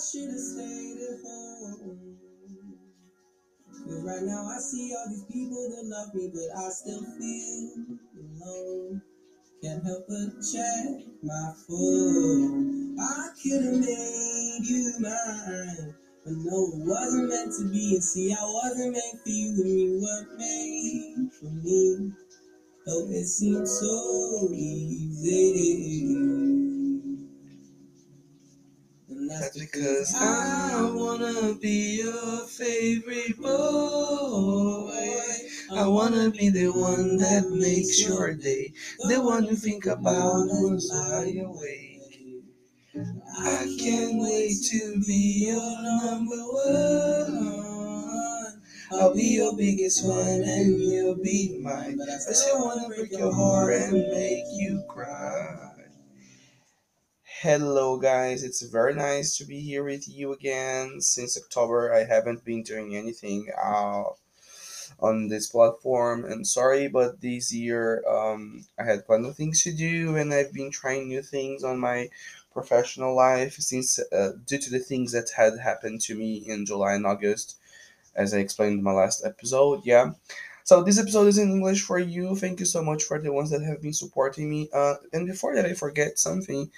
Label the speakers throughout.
Speaker 1: should have stayed at home. Cause right now I see all these people that love me, but I still feel alone. Can't help but check my phone. I could have made you mine. But no, it wasn't meant to be. And see, I wasn't meant for you, and you weren't made for me. Oh, it seems so easy.
Speaker 2: That's because I wanna be your favorite boy. I wanna be the one that makes your day, the one you think about when lie awake. I can't wait to be your number one. I'll be your biggest fan and you'll be mine. I still wanna break your heart and make you cry. Hello, guys. It's very nice to be here with you again. Since October, I haven't been doing anything uh, on this platform, and sorry, but this year um, I had plenty of things to do, and I've been trying new things on my professional life since uh, due to the things that had happened to me in July and August, as I explained in my last episode. Yeah. So this episode is in English for you. Thank you so much for the ones that have been supporting me. Uh, and before that, I forget something.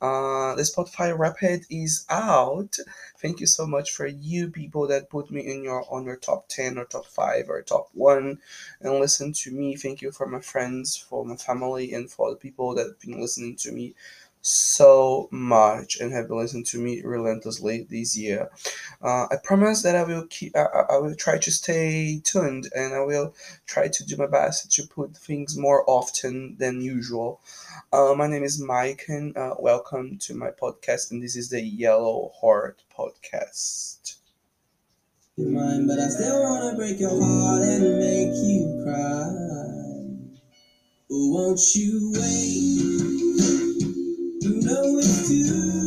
Speaker 2: Uh, the Spotify Wrapped is out. Thank you so much for you people that put me in your on your top ten or top five or top one and listen to me. Thank you for my friends, for my family, and for the people that have been listening to me so much and have been listening to me relentlessly this year. Uh, I promise that I will keep. I, I will try to stay tuned and I will try to do my best to put things more often than usual. Uh, my name is Mike, and uh, welcome to my podcast. And this is the Yellow Heart Podcast.
Speaker 1: But I still wanna break your heart and make you cry. Won't you wait? You know it's too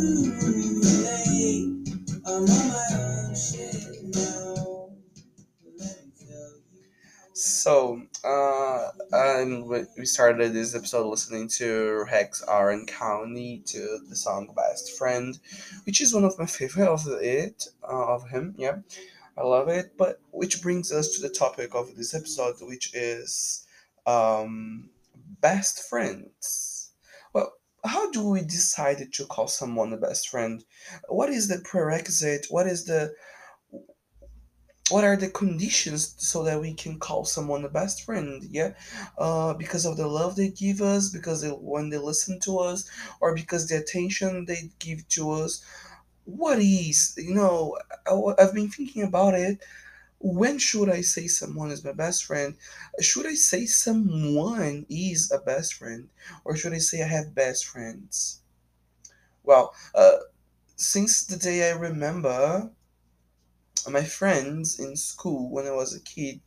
Speaker 2: we started this episode listening to Rex Orange County to the song "Best Friend," which is one of my favorite of it uh, of him. Yeah, I love it. But which brings us to the topic of this episode, which is um, best friends. Well, how do we decide to call someone a best friend? What is the prerequisite? What is the what are the conditions so that we can call someone a best friend yeah? Uh, because of the love they give us because they, when they listen to us or because the attention they give to us. What is you know I, have been thinking about it. When should i say someone is my best friend? Should i say someone is a best friend? Or should i say i have best friends? Well uh, since the day i remember my friends in school when I was a kid,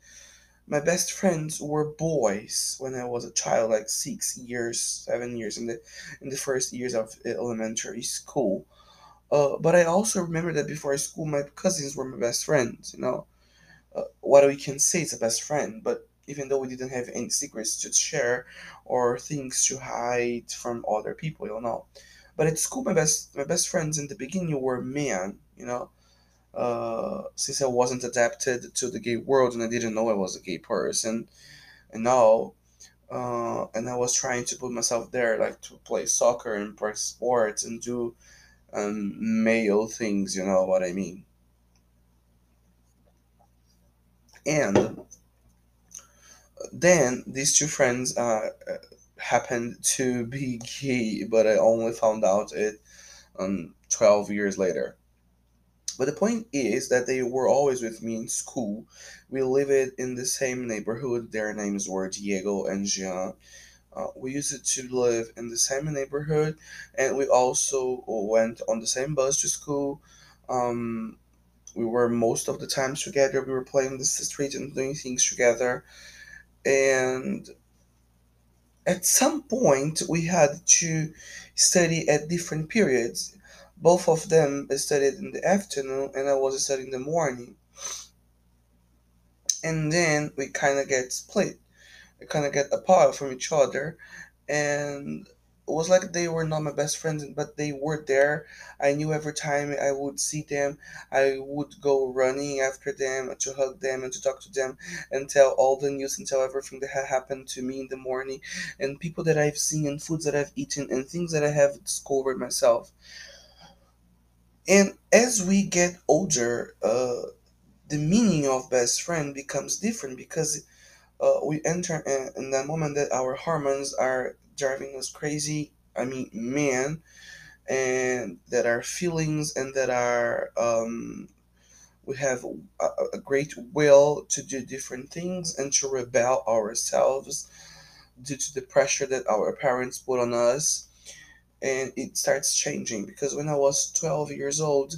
Speaker 2: my best friends were boys when I was a child, like six years, seven years in the in the first years of elementary school. Uh, but I also remember that before school, my cousins were my best friends. You know, uh, what we can say is a best friend, but even though we didn't have any secrets to share or things to hide from other people, you know. But at school, my best my best friends in the beginning were men. You know, uh, since I wasn't adapted to the gay world and I didn't know I was a gay person, and now, uh, and I was trying to put myself there, like to play soccer and play sports and do um, male things, you know what I mean. And then these two friends uh, happened to be gay, but I only found out it um, 12 years later. But the point is that they were always with me in school. We lived in the same neighborhood. Their names were Diego and Jean. Uh, we used to live in the same neighborhood, and we also went on the same bus to school. Um, we were most of the times together. We were playing the street and doing things together. And at some point, we had to study at different periods both of them studied in the afternoon and I was studying in the morning. And then we kind of get split. We kind of get apart from each other. And it was like they were not my best friends, but they were there. I knew every time I would see them, I would go running after them to hug them and to talk to them and tell all the news and tell everything that had happened to me in the morning and people that I've seen and foods that I've eaten and things that I have discovered myself. And as we get older, uh, the meaning of best friend becomes different because uh, we enter in, in that moment that our hormones are driving us crazy. I mean, man, and that our feelings and that our um, we have a, a great will to do different things and to rebel ourselves due to the pressure that our parents put on us and it starts changing because when i was 12 years old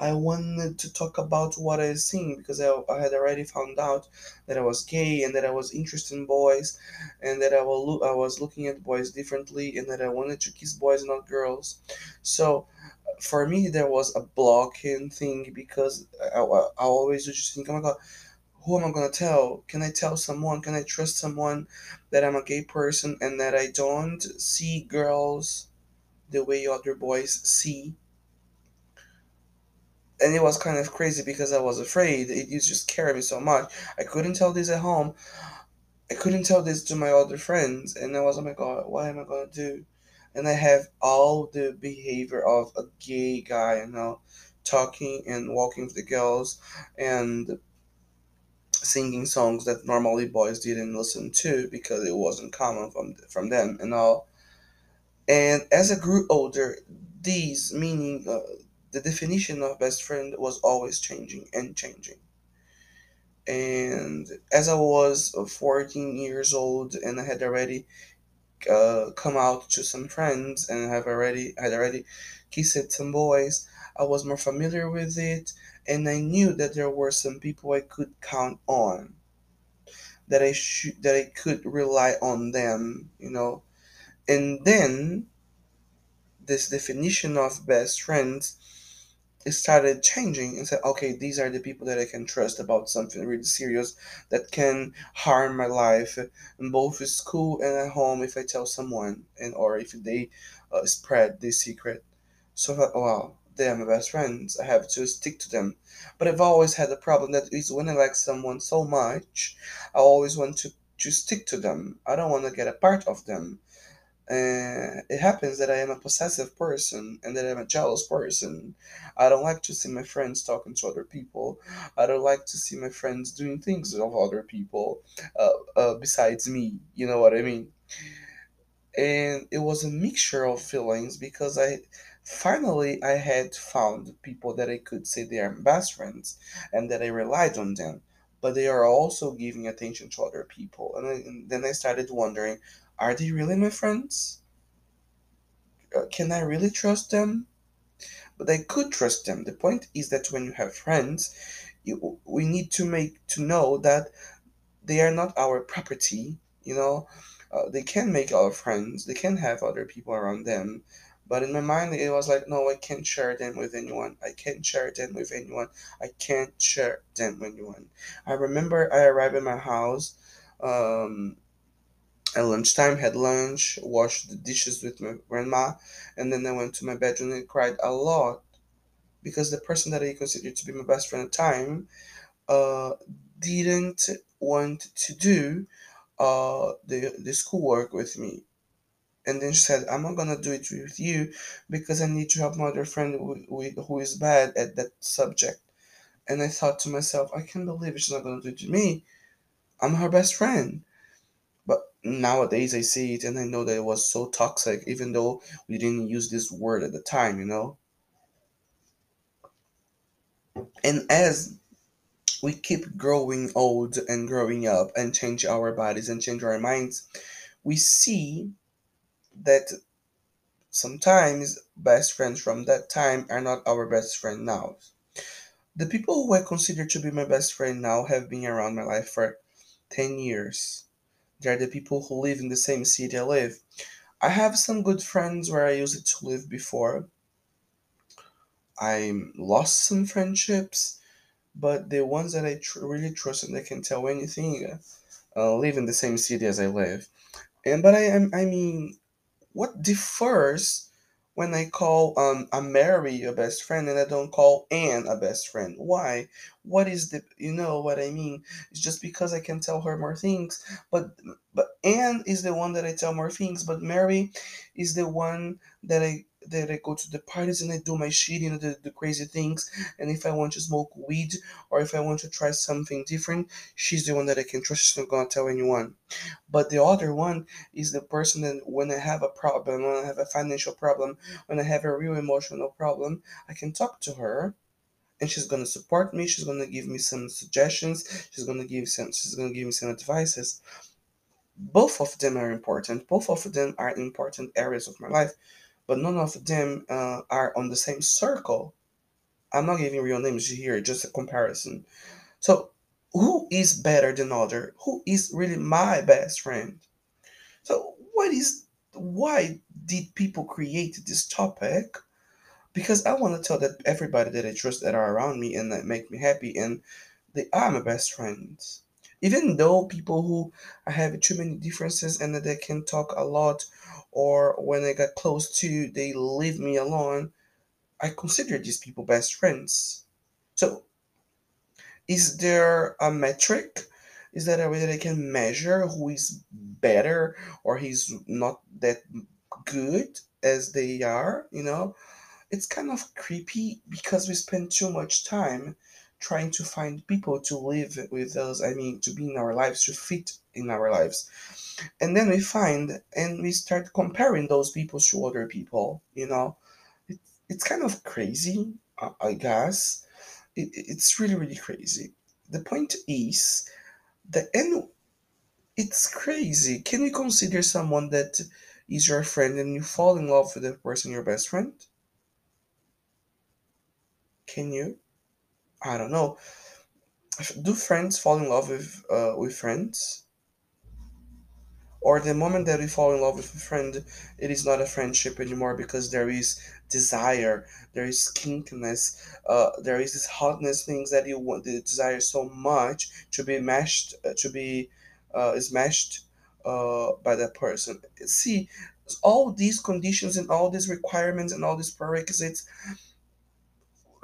Speaker 2: I wanted to talk about what I was seeing because I, I had already found out that I was gay and that I was interested in boys and that I, will I was looking at boys differently and that I wanted to kiss boys not girls. So for me, there was a blocking thing because I, I, I always just think, oh my god, who am I gonna tell? Can I tell someone? Can I trust someone that I'm a gay person and that I don't see girls the way other boys see? and it was kind of crazy because I was afraid. It used to scare me so much. I couldn't tell this at home. I couldn't tell this to my other friends, and I was, oh my god, what am I gonna do? And I have all the behavior of a gay guy, you know, talking and walking with the girls and singing songs that normally boys didn't listen to because it wasn't common from from them and all. And as I grew older, these meaning uh, the definition of best friend was always changing and changing. And as I was 14 years old and I had already uh, come out to some friends and have already had already kissed some boys, I was more familiar with it and I knew that there were some people I could count on. That I should that I could rely on them, you know. And then this definition of best friends it started changing and said, okay, these are the people that I can trust about something really serious that can harm my life, in both at school and at home if I tell someone, and or if they uh, spread this secret. So I thought, oh, wow, they are my best friends. I have to stick to them. But I've always had a problem that is when I like someone so much, I always want to to stick to them. I don't want to get a part of them. Uh, it happens that I am a possessive person and that I'm a jealous person. I don't like to see my friends talking to other people. I don't like to see my friends doing things of other people uh, uh, besides me. You know what I mean? And it was a mixture of feelings because I finally I had found people that I could say they are best friends and that I relied on them. But they are also giving attention to other people. And, I, and then I started wondering are they really my friends? Uh, can I really trust them? But I could trust them. The point is that when you have friends, you, we need to make to know that they are not our property. You know, uh, they can make our friends. They can have other people around them. But in my mind, it was like, no, I can't share them with anyone. I can't share them with anyone. I can't share them with anyone. I remember I arrived at my house. Um, at lunchtime, had lunch, washed the dishes with my grandma, and then I went to my bedroom and cried a lot because the person that I considered to be my best friend at the time uh, didn't want to do uh, the, the schoolwork with me. And then she said, I'm not going to do it with you because I need to help my other friend who, who is bad at that subject. And I thought to myself, I can't believe she's not going to do it to me. I'm her best friend nowadays I see it and I know that it was so toxic, even though we didn't use this word at the time, you know. And as we keep growing old and growing up and change our bodies and change our minds, we see that sometimes best friends from that time are not our best friend now. The people who I consider to be my best friend now have been around my life for 10 years they're the people who live in the same city I live. I have some good friends where I used to live before. I lost some friendships, but the ones that I tr- really trust and they can tell anything uh, live in the same city as I live. And but I I mean, what differs when I call um a Mary a best friend and I don't call Anne a best friend. Why? What is the you know what I mean? It's just because I can tell her more things. But but Anne is the one that I tell more things, but Mary is the one that I that I go to the parties and I do my shit, you know, the, the crazy things. And if I want to smoke weed or if I want to try something different, she's the one that I can trust. She's not gonna tell anyone. But the other one is the person that when I have a problem, when I have a financial problem, when I have a real emotional problem, I can talk to her and she's gonna support me, she's gonna give me some suggestions, she's gonna give some she's gonna give me some advices. Both of them are important. Both of them are important areas of my life but none of them uh, are on the same circle. I'm not giving real names here, just a comparison. So, who is better than other? Who is really my best friend? So, what is why did people create this topic? Because I want to tell that everybody that I trust that are around me and that make me happy, and they are my best friends. Even though people who I have too many differences and that they can talk a lot or when I get close to, they leave me alone. I consider these people best friends. So, is there a metric? Is there a way that I can measure who is better or he's not that good as they are? You know, it's kind of creepy because we spend too much time trying to find people to live with us. I mean, to be in our lives, to fit in our lives. And then we find and we start comparing those people to other people you know? It, it's kind of crazy i guess. It, it's really really crazy. The point is that and it's crazy. Can you consider someone that is your friend and you fall in love with the person your best friend? Can you i don't know do friends fall in love with uh, with friends or the moment that we fall in love with a friend, it is not a friendship anymore because there is desire, there is kinkiness, uh, there is this hotness, things that you want, the desire so much to be meshed, uh, to be uh, smashed uh, by that person. See, all these conditions and all these requirements and all these prerequisites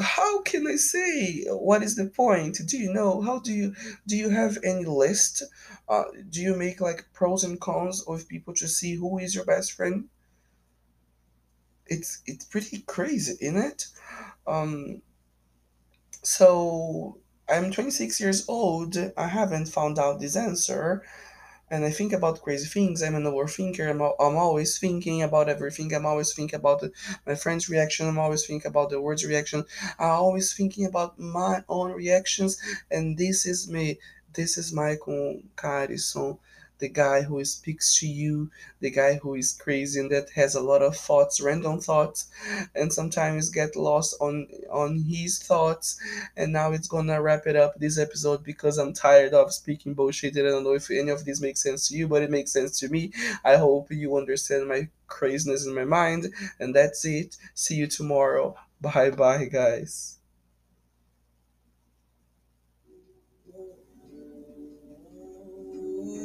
Speaker 2: how can I say what is the point? Do you know? How do you do you have any list? Uh, do you make like pros and cons of people to see who is your best friend? It's it's pretty crazy, isn't it? Um, so I'm 26 years old. I haven't found out this answer and I think about crazy things. I'm an overthinker. I'm, I'm always thinking about everything. I'm always thinking about the, my friend's reaction. I'm always thinking about the words reaction. I'm always thinking about my own reactions. And this is me. This is Michael Carison the guy who speaks to you, the guy who is crazy and that has a lot of thoughts, random thoughts, and sometimes get lost on on his thoughts. And now it's gonna wrap it up this episode because I'm tired of speaking bullshit. I don't know if any of this makes sense to you, but it makes sense to me. I hope you understand my craziness in my mind. And that's it. See you tomorrow. Bye bye, guys.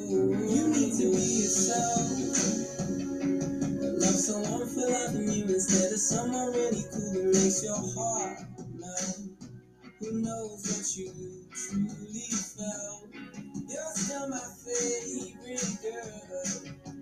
Speaker 2: You need to be yourself. Love someone for loving you instead of someone really cool that makes your heart melt. Who knows what you truly felt? You're still my favorite girl.